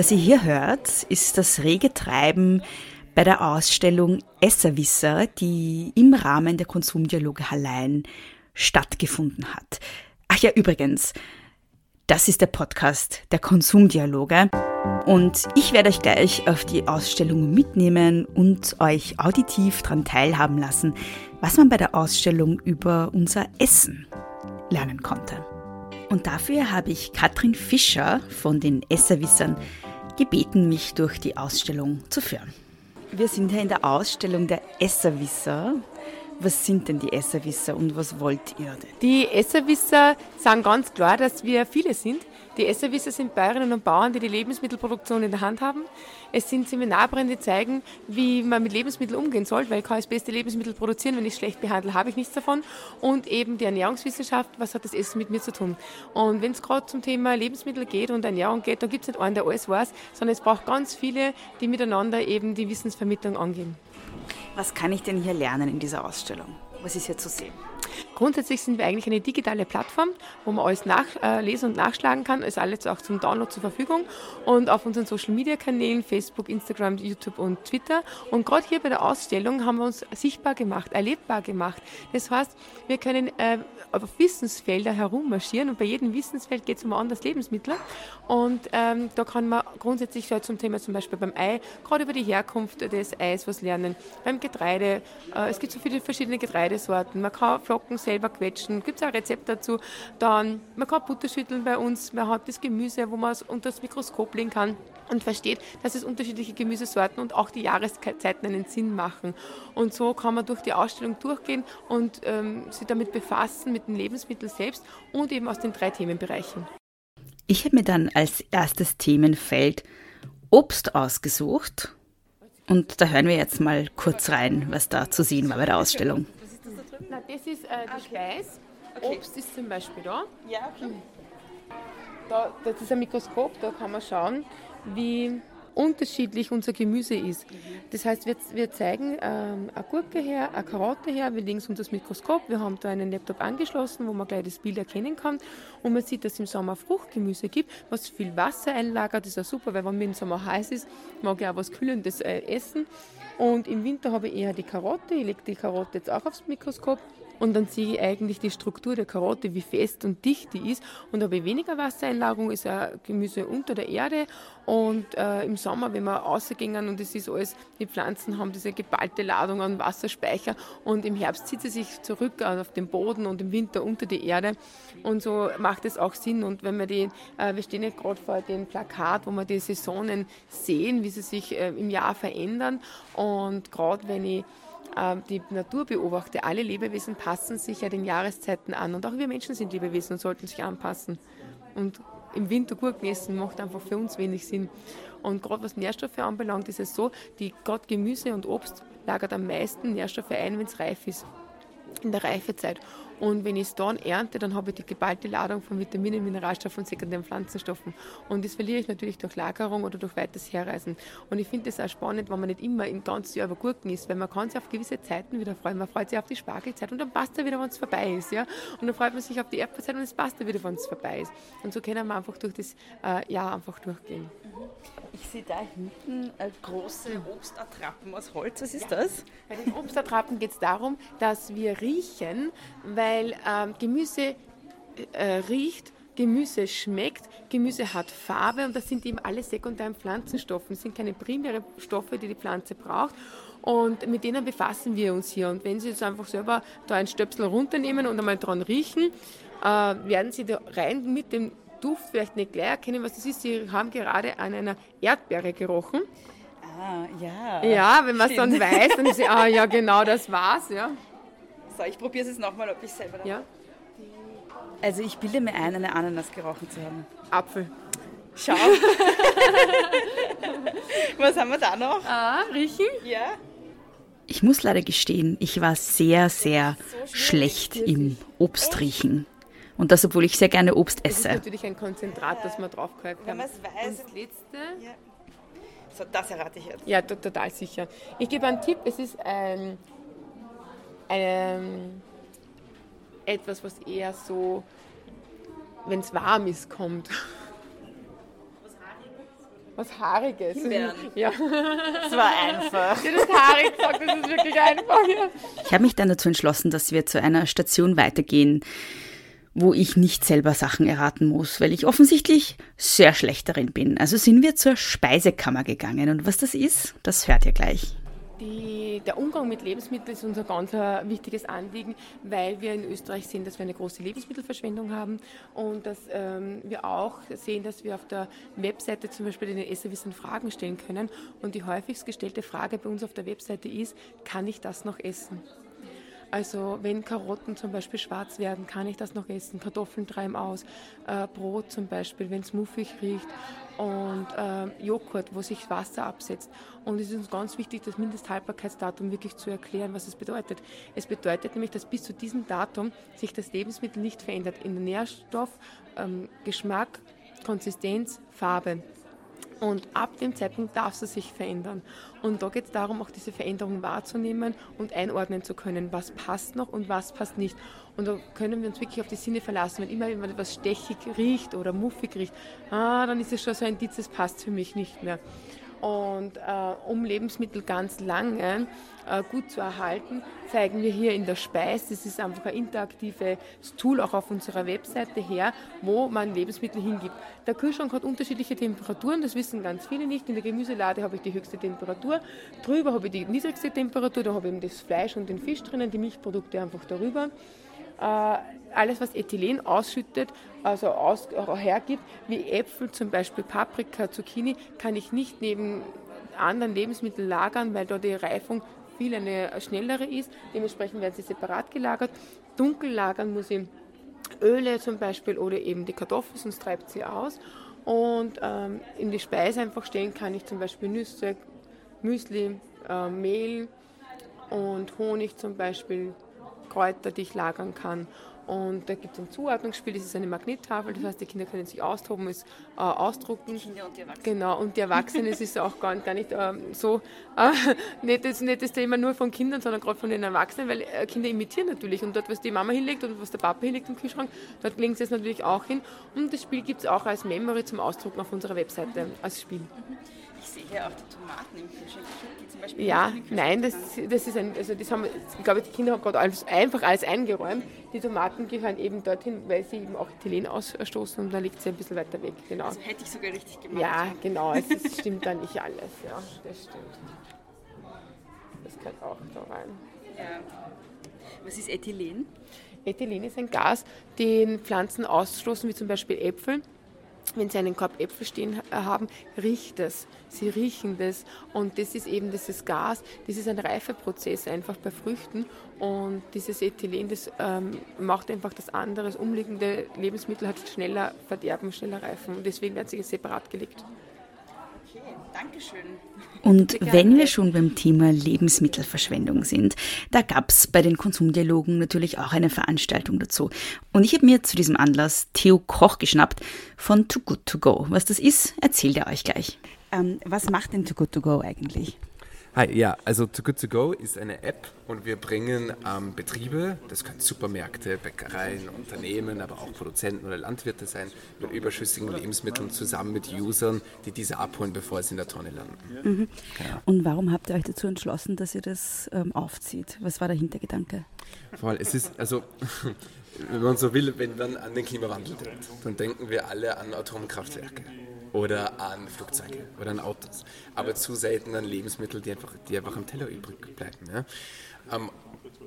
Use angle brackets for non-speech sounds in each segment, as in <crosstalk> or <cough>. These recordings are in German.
Was ihr hier hört, ist das rege Treiben bei der Ausstellung Esserwisser, die im Rahmen der Konsumdialoge Hallein stattgefunden hat. Ach ja, übrigens, das ist der Podcast der Konsumdialoge. Und ich werde euch gleich auf die Ausstellung mitnehmen und euch auditiv daran teilhaben lassen, was man bei der Ausstellung über unser Essen lernen konnte. Und dafür habe ich Katrin Fischer von den Esserwissern gebeten, mich durch die Ausstellung zu führen. Wir sind hier in der Ausstellung der Esserwisser. Was sind denn die Esserwisser und was wollt ihr denn? Die Esserwisser sagen ganz klar, dass wir viele sind. Die Esserwisser sind Bäuerinnen und Bauern, die die Lebensmittelproduktion in der Hand haben. Es sind Seminarbrände, die zeigen, wie man mit Lebensmitteln umgehen soll, weil ich kann das beste Lebensmittel produzieren, wenn ich es schlecht behandle, habe ich nichts davon. Und eben die Ernährungswissenschaft, was hat das Essen mit mir zu tun? Und wenn es gerade zum Thema Lebensmittel geht und Ernährung geht, dann gibt es nicht einen, der alles weiß, sondern es braucht ganz viele, die miteinander eben die Wissensvermittlung angehen. Was kann ich denn hier lernen in dieser Ausstellung? Was ist hier zu sehen? Grundsätzlich sind wir eigentlich eine digitale Plattform, wo man alles nachlesen äh, und nachschlagen kann. Ist alles auch zum Download zur Verfügung und auf unseren Social Media Kanälen Facebook, Instagram, YouTube und Twitter. Und gerade hier bei der Ausstellung haben wir uns sichtbar gemacht, erlebbar gemacht. Das heißt, wir können äh, auf Wissensfelder herummarschieren und bei jedem Wissensfeld geht es um ein anderes Lebensmittel. Und ähm, da kann man grundsätzlich halt zum Thema zum Beispiel beim Ei, gerade über die Herkunft des Eis was lernen. Beim Getreide, äh, es gibt so viele verschiedene Getreidesorten. Man kann selber quetschen, gibt es ein Rezept dazu. Dann, man kann Butter schütteln bei uns, man hat das Gemüse, wo man es unter das Mikroskop legen kann und versteht, dass es unterschiedliche Gemüsesorten und auch die Jahreszeiten einen Sinn machen. Und so kann man durch die Ausstellung durchgehen und ähm, sich damit befassen, mit den Lebensmitteln selbst und eben aus den drei Themenbereichen. Ich habe mir dann als erstes Themenfeld Obst ausgesucht. Und da hören wir jetzt mal kurz rein, was da zu sehen war bei der Ausstellung. Na, das ist äh, die Speis. Okay. Obst ist zum Beispiel da. Ja, okay. Da, das ist ein Mikroskop, da kann man schauen, wie unterschiedlich unser Gemüse ist. Das heißt, wir, wir zeigen ähm, eine Gurke her, eine Karotte her, wir legen es unter das Mikroskop, wir haben da einen Laptop angeschlossen, wo man gleich das Bild erkennen kann und man sieht, dass es im Sommer Fruchtgemüse gibt, was viel Wasser einlagert, das ist auch super, weil wenn mir im Sommer heiß ist, mag ich auch was Kühlendes äh, essen. Und im Winter habe ich eher die Karotte, ich lege die Karotte jetzt auch aufs Mikroskop und dann sehe ich eigentlich die Struktur der Karotte, wie fest und dicht die ist. Und habe ich weniger Wassereinlagerung, ist ein Gemüse unter der Erde. Und äh, im Sommer, wenn wir rausgehen und es ist alles, die Pflanzen haben diese geballte Ladung an Wasserspeicher und im Herbst zieht sie sich zurück auf den Boden und im Winter unter die Erde. Und so macht es auch Sinn. Und wenn wir die, äh, wir stehen jetzt gerade vor dem Plakat, wo wir die Saisonen sehen, wie sie sich äh, im Jahr verändern. Und gerade wenn ich ähm, die Natur beobachte, alle Lebewesen passen sich ja den Jahreszeiten an und auch wir Menschen sind Lebewesen und sollten sich anpassen. Und im Winter Gurken essen macht einfach für uns wenig Sinn. Und gerade was Nährstoffe anbelangt, ist es so, die gerade Gemüse und Obst lagert am meisten Nährstoffe ein, wenn es reif ist, in der Reifezeit. Und wenn ich es dann ernte, dann habe ich die geballte Ladung von Vitaminen, Mineralstoffen und sekundären Pflanzenstoffen. Und das verliere ich natürlich durch Lagerung oder durch weiteres Herreisen. Und ich finde es auch spannend, wenn man nicht immer im ganzen Jahr über Gurken isst, weil man kann sich auf gewisse Zeiten wieder freuen. Man freut sich auf die Spargelzeit und dann passt er wieder, wenn es vorbei ist. Ja? Und dann freut man sich auf die Erdbeerzeit und es passt er wieder, wenn es vorbei ist. Und so können wir einfach durch das äh, Jahr einfach durchgehen. Ich sehe da hinten äh, große Obstattrappen aus Holz. Was ist ja. das? Bei den Obstattrappen geht es darum, dass wir riechen, weil ähm, Gemüse äh, riecht, Gemüse schmeckt, Gemüse hat Farbe und das sind eben alle sekundären Pflanzenstoffe. Das sind keine primären Stoffe, die die Pflanze braucht. Und mit denen befassen wir uns hier. Und wenn Sie jetzt einfach selber da ein Stöpsel runternehmen und einmal dran riechen, äh, werden Sie da rein mit dem Duft vielleicht nicht gleich erkennen, was das ist. Sie haben gerade an einer Erdbeere gerochen. Ah, ja. Ja, wenn man es dann weiß, dann ist sie, <laughs> ah ja, genau, das war's, ja. So, ich probiere es jetzt nochmal, ob ich selber Ja. Also ich bilde mir ein, eine Ananas gerochen zu haben. Apfel. Schau. <laughs> Was haben wir da noch? Ah, riechen? Ja. Ich muss leider gestehen, ich war sehr, sehr so schlecht im Obstriechen. Und das, obwohl ich sehr gerne Obst esse. Das ist natürlich ein Konzentrat, das man draufgehalten hat. Wenn man es weiß. Und das letzte. Ja. So, das errate ich jetzt. Ja, total sicher. Ich gebe einen Tipp: Es ist ein, ein, etwas, was eher so, wenn es warm ist, kommt. Was Haariges? was Haariges. Himbeeren. Ja. Das war einfach. Ja, das haarig gesagt, das ist wirklich einfach. Ja. Ich habe mich dann dazu entschlossen, dass wir zu einer Station weitergehen, wo ich nicht selber Sachen erraten muss, weil ich offensichtlich sehr schlecht darin bin. Also sind wir zur Speisekammer gegangen. Und was das ist, das hört ihr gleich. Die, der Umgang mit Lebensmitteln ist unser ganz äh, wichtiges Anliegen, weil wir in Österreich sehen, dass wir eine große Lebensmittelverschwendung haben und dass ähm, wir auch sehen, dass wir auf der Webseite zum Beispiel den Esserwissen Fragen stellen können. Und die häufigst gestellte Frage bei uns auf der Webseite ist, kann ich das noch essen? Also wenn Karotten zum Beispiel schwarz werden, kann ich das noch essen. Kartoffeln treiben aus. Äh, Brot zum Beispiel, wenn es muffig riecht. Und äh, Joghurt, wo sich Wasser absetzt. Und es ist uns ganz wichtig, das Mindesthaltbarkeitsdatum wirklich zu erklären, was es bedeutet. Es bedeutet nämlich, dass bis zu diesem Datum sich das Lebensmittel nicht verändert. In Nährstoff, ähm, Geschmack, Konsistenz, Farbe. Und ab dem Zeitpunkt darf es sich verändern. Und da geht es darum, auch diese Veränderung wahrzunehmen und einordnen zu können, was passt noch und was passt nicht. Und da können wir uns wirklich auf die Sinne verlassen. Wenn immer wenn etwas stechig riecht oder muffig riecht, ah, dann ist es schon so ein Indiz, es passt für mich nicht mehr. Und äh, um Lebensmittel ganz lange äh, gut zu erhalten, zeigen wir hier in der Speis, das ist einfach ein interaktives Tool auch auf unserer Webseite her, wo man Lebensmittel hingibt. Der Kühlschrank hat unterschiedliche Temperaturen, das wissen ganz viele nicht. In der Gemüselade habe ich die höchste Temperatur, drüber habe ich die niedrigste Temperatur, da habe ich eben das Fleisch und den Fisch drinnen, die Milchprodukte einfach darüber. Äh, alles, was Ethylen ausschüttet, also aus, hergibt, wie Äpfel, zum Beispiel Paprika, Zucchini, kann ich nicht neben anderen Lebensmitteln lagern, weil da die Reifung viel eine schnellere ist. Dementsprechend werden sie separat gelagert. Dunkel lagern muss ich Öle zum Beispiel oder eben die Kartoffeln, sonst treibt sie aus. Und ähm, in die Speise einfach stellen kann ich zum Beispiel Nüsse, Müsli, äh, Mehl und Honig zum Beispiel, Kräuter, die ich lagern kann. Und da gibt es ein Zuordnungsspiel, das ist eine Magnettafel, das heißt, die Kinder können sich austoben, es äh, ausdrucken. Die Kinder und die Erwachsenen. Genau, und die Erwachsenen, es ist auch gar, gar nicht äh, so, äh, <laughs> nicht, das, nicht das Thema nur von Kindern, sondern gerade von den Erwachsenen, weil äh, Kinder imitieren natürlich. Und dort, was die Mama hinlegt und was der Papa hinlegt im Kühlschrank, dort legen sie es natürlich auch hin. Und das Spiel gibt es auch als Memory zum Ausdrucken auf unserer Webseite, als Spiel. Ich sehe hier auch die Tomaten im Kühlschrank. Ja, nein, das, das ist ein, also das haben, ich glaube, die Kinder haben gerade alles, einfach alles eingeräumt. Die Tomaten gehören eben dorthin, weil sie eben auch Ethylen ausstoßen und dann liegt sie ein bisschen weiter weg. Genau. Also hätte ich sogar richtig gemacht. Ja, genau, es ist, stimmt dann nicht alles. Ja, das stimmt. Das gehört auch da rein. Ja. Was ist Ethylen? Ethylen ist ein Gas, den Pflanzen ausstoßen, wie zum Beispiel Äpfel wenn Sie einen Korb Äpfel stehen äh, haben, riecht es. Sie riechen das. Und das ist eben dieses Gas, das ist ein Reifeprozess einfach bei Früchten. Und dieses Ethylen, das ähm, macht einfach das andere. Das umliegende Lebensmittel hat schneller Verderben, schneller Reifen. Und deswegen werden sie separat gelegt. Dankeschön. Und wenn wir schon beim Thema Lebensmittelverschwendung sind, da gab es bei den Konsumdialogen natürlich auch eine Veranstaltung dazu. Und ich habe mir zu diesem Anlass Theo Koch geschnappt von Too Good To Go. Was das ist, erzählt er euch gleich. Ähm, was macht denn Too Good To Go eigentlich? Hi, ja, also Too Good To Go ist eine App und wir bringen ähm, Betriebe, das können Supermärkte, Bäckereien, Unternehmen, aber auch Produzenten oder Landwirte sein, mit überschüssigen Lebensmitteln zusammen mit Usern, die diese abholen, bevor sie in der Tonne landen. Mhm. Genau. Und warum habt ihr euch dazu entschlossen, dass ihr das ähm, aufzieht? Was war der Hintergedanke? Voll, es ist, also <laughs> wenn man so will, wenn man an den Klimawandel denkt, dann denken wir alle an Atomkraftwerke oder an Flugzeuge oder an Autos, aber zu selten an Lebensmittel, die einfach, die einfach am Teller übrig bleiben. Ja? Ähm,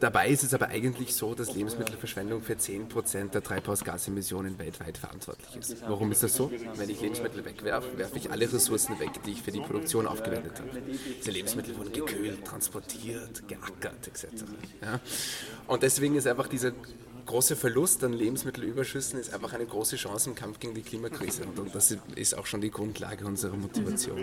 dabei ist es aber eigentlich so, dass Lebensmittelverschwendung für 10% der Treibhausgasemissionen weltweit verantwortlich ist. Warum ist das so? Wenn ich Lebensmittel wegwerfe, werfe ich alle Ressourcen weg, die ich für die Produktion aufgewendet habe. Diese Lebensmittel wurden gekühlt, transportiert, geackert etc. Ja? Und deswegen ist einfach dieser große Verlust an Lebensmittelüberschüssen ist einfach eine große Chance im Kampf gegen die Klimakrise. Und das ist auch schon die Grundlage unserer Motivation.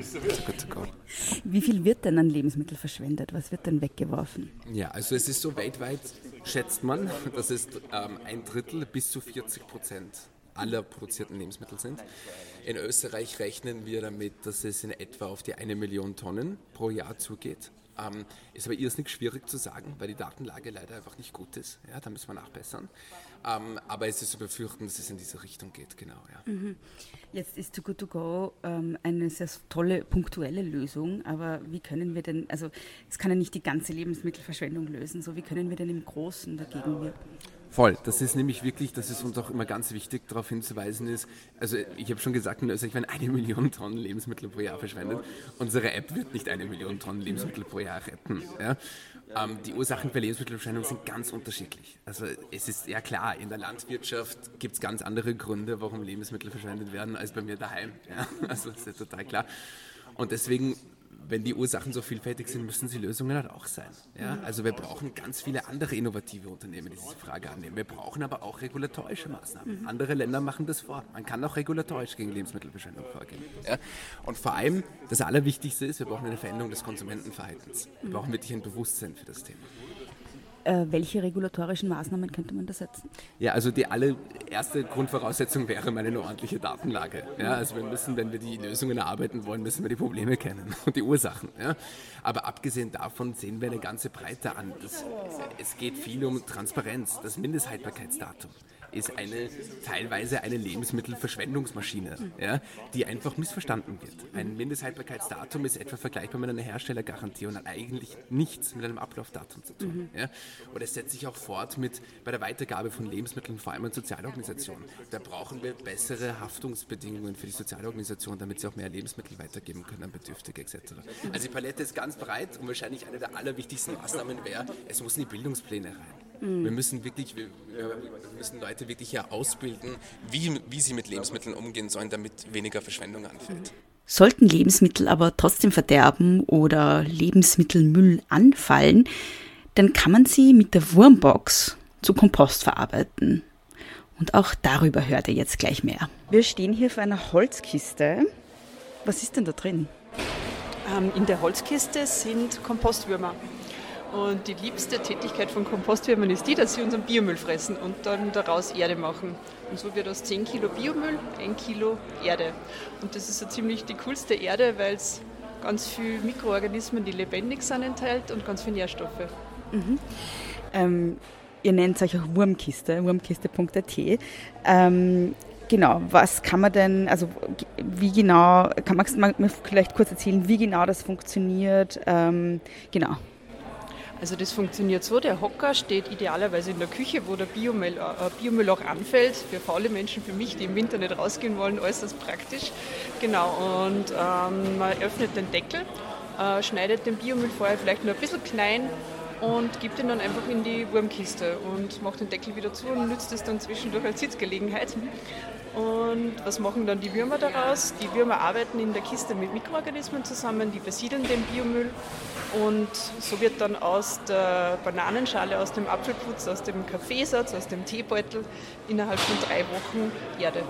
Wie viel wird denn an Lebensmitteln verschwendet? Was wird denn weggeworfen? Ja, also es ist so weltweit, schätzt man, dass es ähm, ein Drittel bis zu 40 Prozent aller produzierten Lebensmittel sind. In Österreich rechnen wir damit, dass es in etwa auf die eine Million Tonnen pro Jahr zugeht Ähm, ist aber irrsinnig schwierig zu sagen, weil die Datenlage leider einfach nicht gut ist. Ja, da müssen wir nachbessern. Ähm, aber es ist zu befürchten, dass es in diese Richtung geht, genau. Ja. Mhm. Jetzt ist Too Good To Go ähm, eine sehr tolle punktuelle Lösung, aber wie können wir denn, also es kann ja nicht die ganze Lebensmittelverschwendung lösen, so wie können wir denn im Großen dagegen wirken? Voll, das ist nämlich wirklich, das ist uns auch immer ganz wichtig darauf hinzuweisen ist, also ich habe schon gesagt, in Österreich werden eine Million Tonnen Lebensmittel pro Jahr verschwendet. Unsere App wird nicht eine Million Tonnen Lebensmittel pro Jahr retten. Ja? Ähm, die Ursachen für Lebensmittelverschwendung sind ganz unterschiedlich. Also es ist ja klar, in der Landwirtschaft gibt es ganz andere Gründe, warum Lebensmittel verschwendet werden, als bei mir daheim. Ja? <laughs> Also das ist ja total klar. Und deswegen wenn die Ursachen so vielfältig sind, müssen sie Lösungen halt auch sein. Ja? Also wir brauchen ganz viele andere innovative Unternehmen, die diese Frage annehmen. Wir brauchen aber auch regulatorische Maßnahmen. Mhm. Andere Länder machen das vor. Man kann auch regulatorisch gegen Lebensmittelverschwendung vorgehen. Ja? Und vor allem, das Allerwichtigste ist, wir brauchen eine Veränderung des Konsumentenverhaltens. Wir brauchen wirklich ein Bewusstsein für das Thema. Äh, welche regulatorischen Maßnahmen könnte man da setzen? Ja, also die allererste Grundvoraussetzung wäre mal eine ordentliche Datenlage. Ja, also wir müssen, wenn wir die Lösungen erarbeiten wollen, müssen wir die Probleme kennen <laughs> und die Ursachen. Ja. Aber abgesehen davon sehen wir eine ganze Breite an. Das, es geht viel um Transparenz, das Mindesthaltbarkeitsdatum ist eine teilweise eine Lebensmittelverschwendungsmaschine, ja, die einfach missverstanden wird. Ein Mindesthaltbarkeitsdatum ist etwa vergleichbar mit einer Herstellergarantie und hat eigentlich nichts mit einem Ablaufdatum zu tun. Mhm. Ja. Und es setzt sich auch fort mit bei der Weitergabe von Lebensmitteln, vor allem an Sozialorganisationen. Da brauchen wir bessere Haftungsbedingungen für die Sozialorganisationen, damit sie auch mehr Lebensmittel weitergeben können an Bedürftige etc. Also die Palette ist ganz breit und wahrscheinlich eine der allerwichtigsten Maßnahmen wäre, es muss in die Bildungspläne rein. Mhm. Wir müssen wirklich, wir, wir, müssen Leute wirklich hier ausbilden, wie, wie sie mit Lebensmitteln umgehen sollen, damit weniger Verschwendung anfällt. Sollten Lebensmittel aber trotzdem verderben oder Lebensmittelmüll anfallen, dann kann man sie mit der Wurmbox zu Kompost verarbeiten. Und auch darüber hört ihr jetzt gleich mehr. Wir stehen hier vor einer Holzkiste. Was ist denn da drin? Ähm, in der Holzkiste sind Kompostwürmer. Und die liebste Tätigkeit von Kompostwürmern ist die, dass sie unseren Biomüll fressen und dann daraus Erde machen. Und so wird aus 10 Kilo Biomüll 1 Kilo Erde. Und das ist so ziemlich die coolste Erde, weil es ganz viele Mikroorganismen, die lebendig sind, enthält und ganz viele Nährstoffe. Mhm. Ähm, ihr nennt es euch auch Wurmkiste, wurmkiste.at. Ähm, genau, was kann man denn, also wie genau, kann man, man vielleicht kurz erzählen, wie genau das funktioniert? Ähm, genau. Also das funktioniert so, der Hocker steht idealerweise in der Küche, wo der Biomüll, äh, Biomüll auch anfällt. Für faule Menschen, für mich, die im Winter nicht rausgehen wollen, äußerst praktisch. Genau, und ähm, man öffnet den Deckel, äh, schneidet den Biomüll vorher vielleicht nur ein bisschen klein und gibt ihn dann einfach in die Wurmkiste und macht den Deckel wieder zu und nützt es dann zwischendurch als Sitzgelegenheit. Und was machen dann die Würmer daraus? Die Würmer arbeiten in der Kiste mit Mikroorganismen zusammen, die besiedeln den Biomüll und so wird dann aus der Bananenschale, aus dem Apfelputz, aus dem Kaffeesatz, aus dem Teebeutel innerhalb von drei Wochen Erde.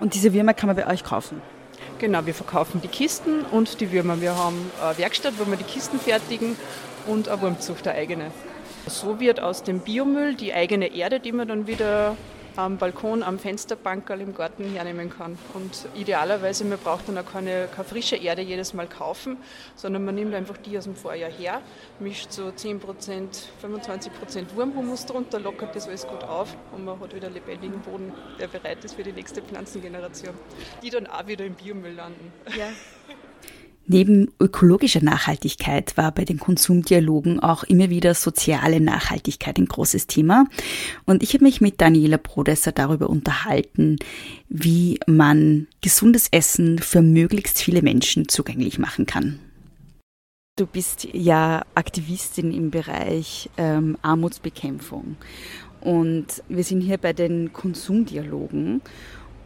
Und diese Würmer kann man bei euch kaufen? Genau, wir verkaufen die Kisten und die Würmer. Wir haben eine Werkstatt, wo wir die Kisten fertigen und eine Wurmzucht, eine eigene. So wird aus dem Biomüll die eigene Erde, die man dann wieder am Balkon, am Fensterbankerl im Garten hernehmen kann. Und idealerweise, man braucht dann auch keine, keine frische Erde jedes Mal kaufen, sondern man nimmt einfach die aus dem Vorjahr her, mischt so 10%, 25% Wurmhumus drunter, lockert das alles gut auf und man hat wieder lebendigen Boden, der bereit ist für die nächste Pflanzengeneration, die dann auch wieder im Biomüll landen. Ja. <laughs> Neben ökologischer Nachhaltigkeit war bei den Konsumdialogen auch immer wieder soziale Nachhaltigkeit ein großes Thema. Und ich habe mich mit Daniela Brodesser darüber unterhalten, wie man gesundes Essen für möglichst viele Menschen zugänglich machen kann. Du bist ja Aktivistin im Bereich ähm, Armutsbekämpfung. Und wir sind hier bei den Konsumdialogen.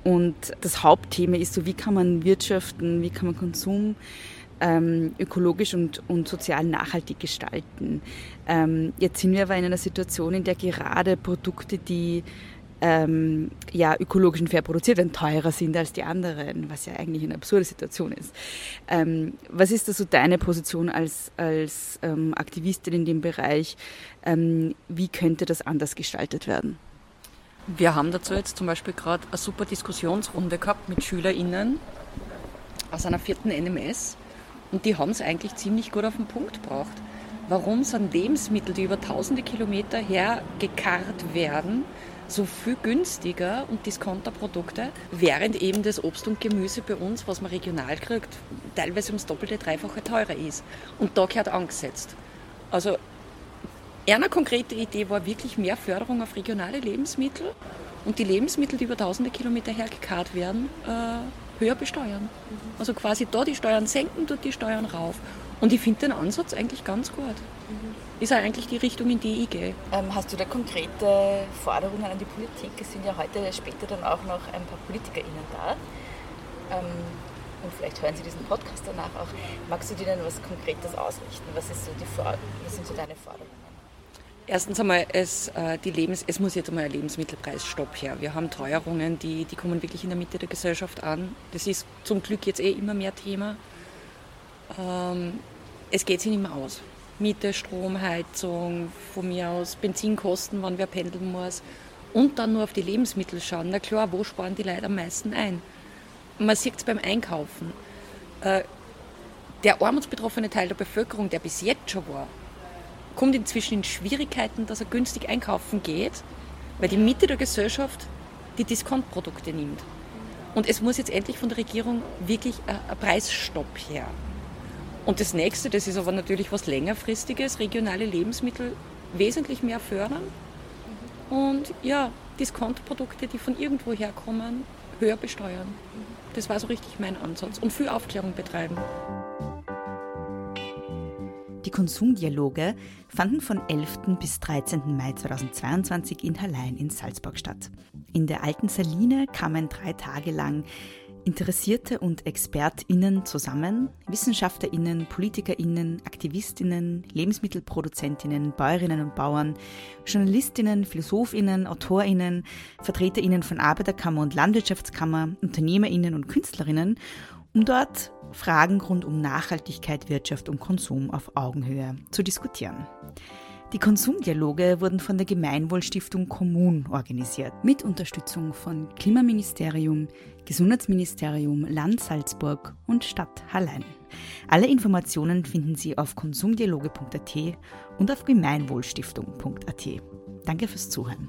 Und das Hauptthema ist so, wie kann man wirtschaften, wie kann man Konsum ähm, ökologisch und, und sozial nachhaltig gestalten. Ähm, jetzt sind wir aber in einer Situation, in der gerade Produkte, die ähm, ja, ökologisch und fair produziert werden, teurer sind als die anderen, was ja eigentlich eine absurde Situation ist. Ähm, was ist da so deine Position als, als ähm, Aktivistin in dem Bereich? Ähm, wie könnte das anders gestaltet werden? Wir haben dazu jetzt zum Beispiel gerade eine super Diskussionsrunde gehabt mit SchülerInnen aus einer vierten NMS Und die haben es eigentlich ziemlich gut auf den Punkt gebracht. Warum sind Lebensmittel, die über tausende Kilometer hergekarrt werden, so viel günstiger und Discounterprodukte, während eben das Obst und Gemüse bei uns, was man regional kriegt, teilweise ums Doppelte, Dreifache teurer ist. Und da gehört angesetzt. Also eine konkrete Idee war wirklich mehr Förderung auf regionale Lebensmittel und die Lebensmittel, die über tausende Kilometer hergekarrt werden, äh, höher besteuern. Also quasi da die Steuern senken, dort die Steuern rauf. Und ich finde den Ansatz eigentlich ganz gut. Ist auch eigentlich die Richtung, in die ich gehe. Ähm, hast du da konkrete Forderungen an die Politik? Es sind ja heute später dann auch noch ein paar PolitikerInnen da. Ähm, und vielleicht hören Sie diesen Podcast danach auch. Magst du denen was Konkretes ausrichten? Was, so die was sind so deine Forderungen? Erstens einmal, es, äh, die Lebens, es muss jetzt einmal ein Lebensmittelpreisstopp her. Wir haben Teuerungen, die, die kommen wirklich in der Mitte der Gesellschaft an. Das ist zum Glück jetzt eh immer mehr Thema. Ähm, es geht sich nicht mehr aus. Miete, Strom, Heizung, von mir aus Benzinkosten, wann wer pendeln muss. Und dann nur auf die Lebensmittel schauen. Na klar, wo sparen die Leute am meisten ein? Man sieht es beim Einkaufen. Äh, der armutsbetroffene Teil der Bevölkerung, der bis jetzt schon war, kommt inzwischen in Schwierigkeiten, dass er günstig einkaufen geht, weil die Mitte der Gesellschaft die Diskontprodukte nimmt. Und es muss jetzt endlich von der Regierung wirklich ein Preisstopp her. Und das nächste, das ist aber natürlich was längerfristiges, regionale Lebensmittel wesentlich mehr fördern und ja, Diskontprodukte, die von irgendwo herkommen, höher besteuern. Das war so richtig mein Ansatz und viel Aufklärung betreiben. Die Konsumdialoge fanden von 11. bis 13. Mai 2022 in Hallein in Salzburg statt. In der alten Saline kamen drei Tage lang Interessierte und ExpertInnen zusammen, WissenschaftlerInnen, PolitikerInnen, AktivistInnen, LebensmittelproduzentInnen, Bäuerinnen und Bauern, JournalistInnen, PhilosophInnen, AutorInnen, VertreterInnen von Arbeiterkammer und Landwirtschaftskammer, UnternehmerInnen und KünstlerInnen, um dort Fragen rund um Nachhaltigkeit, Wirtschaft und Konsum auf Augenhöhe zu diskutieren. Die Konsumdialoge wurden von der Gemeinwohlstiftung Kommun organisiert, mit Unterstützung von Klimaministerium, Gesundheitsministerium, Land Salzburg und Stadt Hallein. Alle Informationen finden Sie auf konsumdialoge.at und auf gemeinwohlstiftung.at. Danke fürs Zuhören.